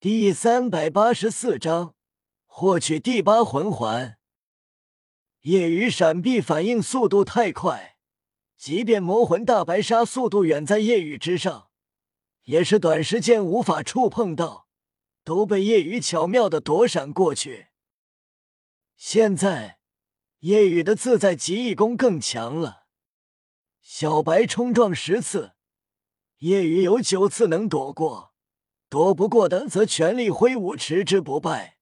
第三百八十四章，获取第八魂环。夜雨闪避反应速度太快，即便魔魂大白鲨速度远在夜雨之上，也是短时间无法触碰到，都被夜雨巧妙的躲闪过去。现在，夜雨的自在极意功更强了，小白冲撞十次，夜雨有九次能躲过。躲不过的，则全力挥舞，持之不败。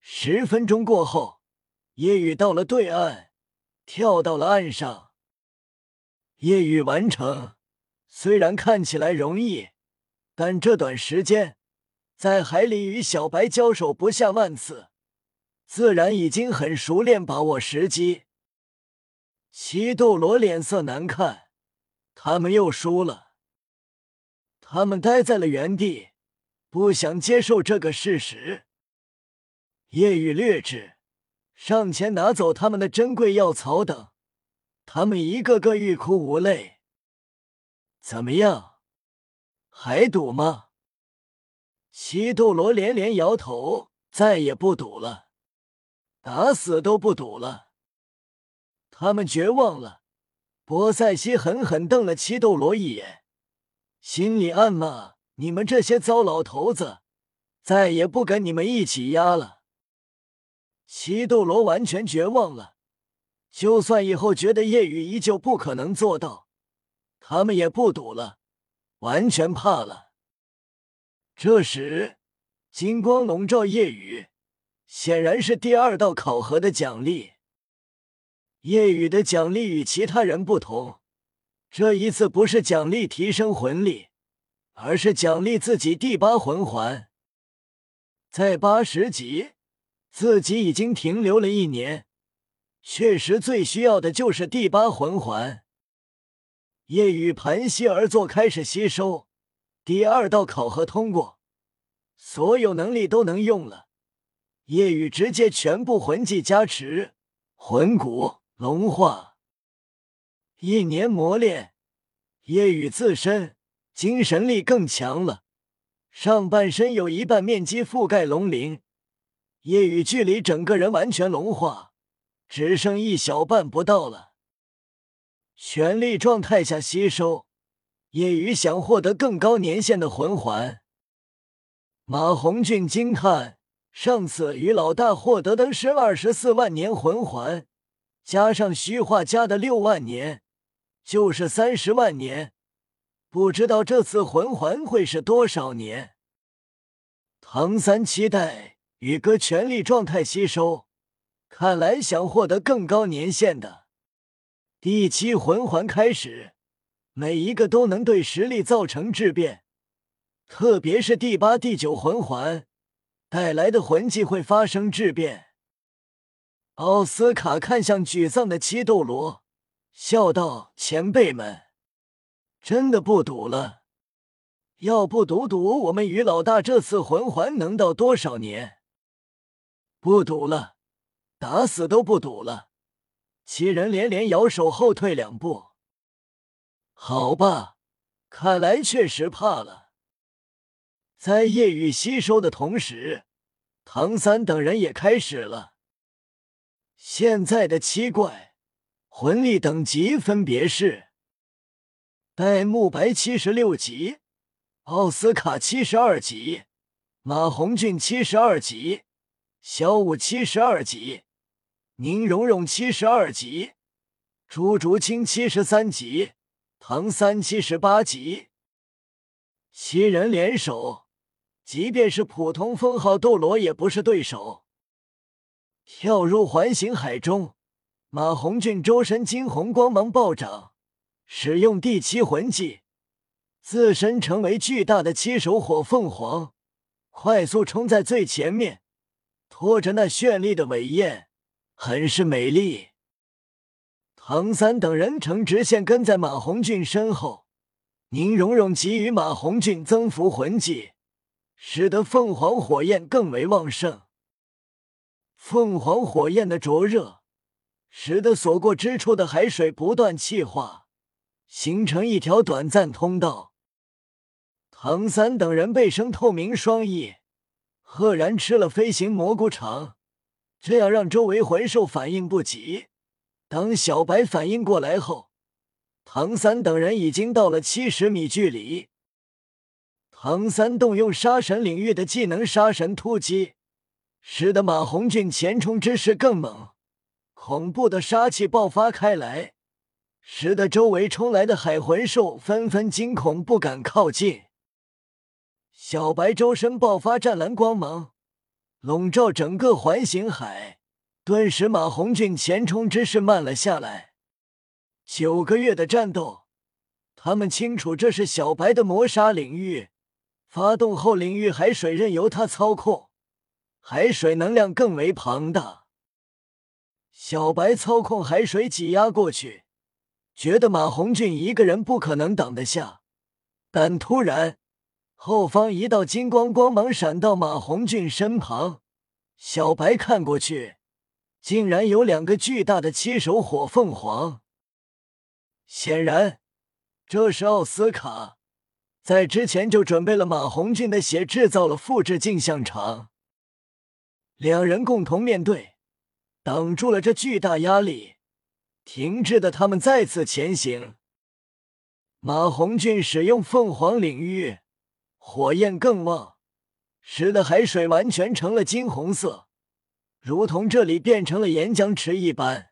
十分钟过后，夜雨到了对岸，跳到了岸上。夜雨完成，虽然看起来容易，但这短时间在海里与小白交手不下万次，自然已经很熟练把握时机。七斗罗脸色难看，他们又输了。他们待在了原地，不想接受这个事实。夜雨略智，上前拿走他们的珍贵药草等，他们一个个欲哭无泪。怎么样，还赌吗？七斗罗连连摇头，再也不赌了，打死都不赌了。他们绝望了。波塞西狠狠瞪了七斗罗一眼。心里暗骂：“你们这些糟老头子，再也不跟你们一起压了。”七斗罗完全绝望了。就算以后觉得夜雨依旧不可能做到，他们也不赌了，完全怕了。这时，金光笼罩夜雨，显然是第二道考核的奖励。夜雨的奖励与其他人不同。这一次不是奖励提升魂力，而是奖励自己第八魂环。在八十级，自己已经停留了一年，确实最需要的就是第八魂环。夜雨盘膝而坐，开始吸收。第二道考核通过，所有能力都能用了。夜雨直接全部魂技加持，魂骨龙化。一年磨练，夜雨自身精神力更强了。上半身有一半面积覆盖龙鳞，夜雨距离整个人完全龙化，只剩一小半不到了。全力状态下吸收，夜雨想获得更高年限的魂环。马红俊惊叹：上次与老大获得的是二十四万年魂环，加上虚化加的六万年。就是三十万年，不知道这次魂环会是多少年。唐三期待宇哥全力状态吸收，看来想获得更高年限的第七魂环开始，每一个都能对实力造成质变，特别是第八、第九魂环带来的魂技会发生质变。奥斯卡看向沮丧的七斗罗。笑道：“前辈们，真的不赌了。要不赌赌我们于老大这次魂环能到多少年？不赌了，打死都不赌了。”七人连连摇手，后退两步。好吧，看来确实怕了。在夜雨吸收的同时，唐三等人也开始了。现在的七怪。魂力等级分别是：戴沐白七十六级，奥斯卡七十二级，马红俊七十二级，小舞七十二级，宁荣荣七十二级，朱竹清七十三级，唐三七十八级。七人联手，即便是普通封号斗罗也不是对手。跳入环形海中。马红俊周身金红光芒暴涨，使用第七魂技，自身成为巨大的七手火凤凰，快速冲在最前面，拖着那绚丽的尾焰，很是美丽。唐三等人呈直线跟在马红俊身后，宁荣荣给予马红俊增幅魂技，使得凤凰火焰更为旺盛。凤凰火焰的灼热。使得所过之处的海水不断气化，形成一条短暂通道。唐三等人被生透明双翼，赫然吃了飞行蘑菇肠，这样让周围魂兽反应不及。当小白反应过来后，唐三等人已经到了七十米距离。唐三动用杀神领域的技能“杀神突击”，使得马红俊前冲之势更猛，恐怖的杀气爆发开来，使得周围冲来的海魂兽纷纷惊恐，不敢靠近。小白周身爆发湛蓝光芒，笼罩整个环形海，顿时马红俊前冲之势慢了下来。九个月的战斗，他们清楚这是小白的磨杀领域，发动后领域海水任由他操控，海水能量更为庞大。小白操控海水挤压过去，觉得马红俊一个人不可能挡得下，但突然。后方一道金光光芒闪到马红俊身旁，小白看过去，竟然有两个巨大的七手火凤凰。显然，这是奥斯卡在之前就准备了马红俊的血，制造了复制镜像场。两人共同面对，挡住了这巨大压力，停滞的他们再次前行。马红俊使用凤凰领域。火焰更旺，使得海水完全成了金红色，如同这里变成了岩浆池一般。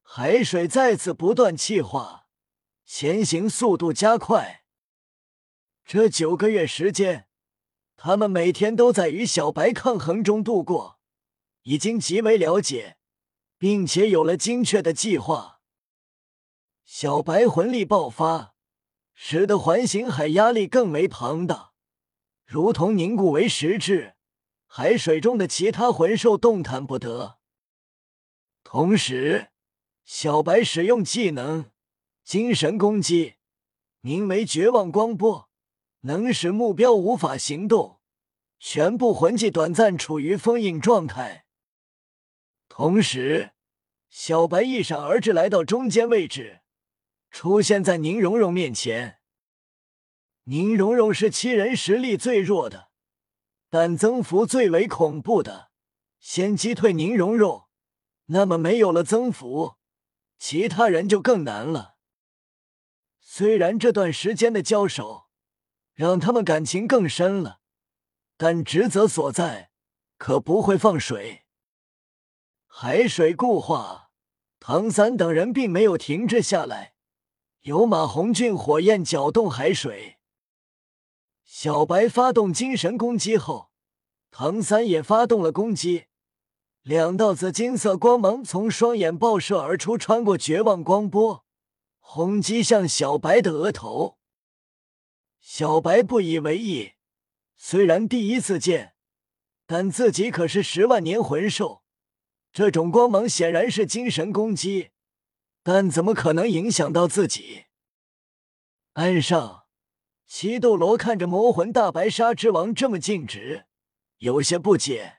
海水再次不断气化，前行速度加快。这九个月时间，他们每天都在与小白抗衡中度过，已经极为了解，并且有了精确的计划。小白魂力爆发。使得环形海压力更为庞大，如同凝固为实质，海水中的其他魂兽动弹不得。同时，小白使用技能“精神攻击”，名为“绝望光波”，能使目标无法行动，全部魂技短暂处于封印状态。同时，小白一闪而至，来到中间位置。出现在宁荣荣面前。宁荣荣是七人实力最弱的，但增幅最为恐怖的。先击退宁荣荣，那么没有了增幅，其他人就更难了。虽然这段时间的交手让他们感情更深了，但职责所在可不会放水。海水固化，唐三等人并没有停滞下来。由马红俊火焰搅动海水，小白发动精神攻击后，唐三也发动了攻击。两道紫金色光芒从双眼爆射而出，穿过绝望光波，轰击向小白的额头。小白不以为意，虽然第一次见，但自己可是十万年魂兽，这种光芒显然是精神攻击。但怎么可能影响到自己？岸上，西斗罗看着魔魂大白鲨之王这么静止，有些不解。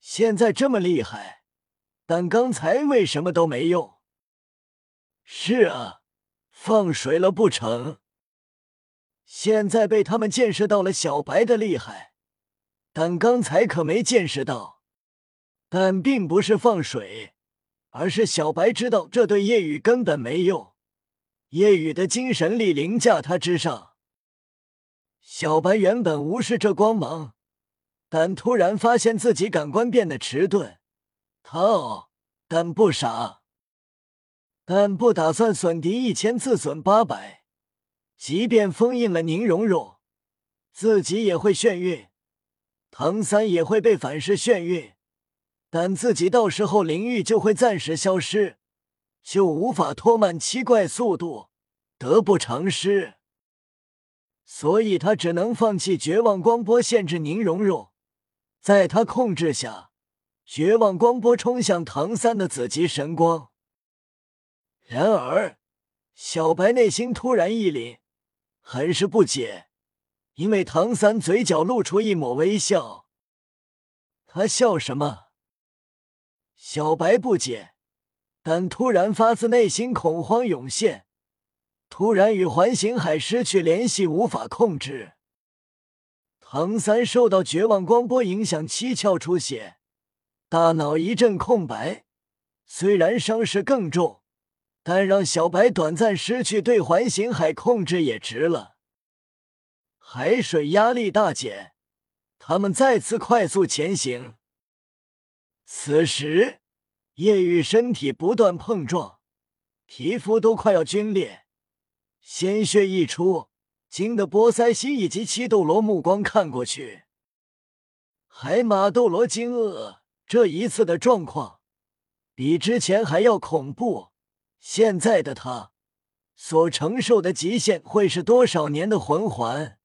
现在这么厉害，但刚才为什么都没用？是啊，放水了不成？现在被他们见识到了小白的厉害，但刚才可没见识到。但并不是放水。而是小白知道这对夜雨根本没用，夜雨的精神力凌驾他之上。小白原本无视这光芒，但突然发现自己感官变得迟钝。他哦，但不傻，但不打算损敌一千自损八百。即便封印了宁荣荣，自己也会眩晕，唐三也会被反噬眩晕。但自己到时候灵域就会暂时消失，就无法拖慢七怪速度，得不偿失。所以他只能放弃绝望光波，限制宁荣荣。在他控制下，绝望光波冲向唐三的紫极神光。然而，小白内心突然一凛，很是不解，因为唐三嘴角露出一抹微笑。他笑什么？小白不解，但突然发自内心恐慌涌现。突然与环形海失去联系，无法控制。唐三受到绝望光波影响，七窍出血，大脑一阵空白。虽然伤势更重，但让小白短暂失去对环形海控制也值了。海水压力大减，他们再次快速前行。此时，叶雨身体不断碰撞，皮肤都快要皲裂，鲜血溢出，惊得波塞西以及七斗罗目光看过去。海马斗罗惊愕，这一次的状况比之前还要恐怖。现在的他所承受的极限会是多少年的魂环？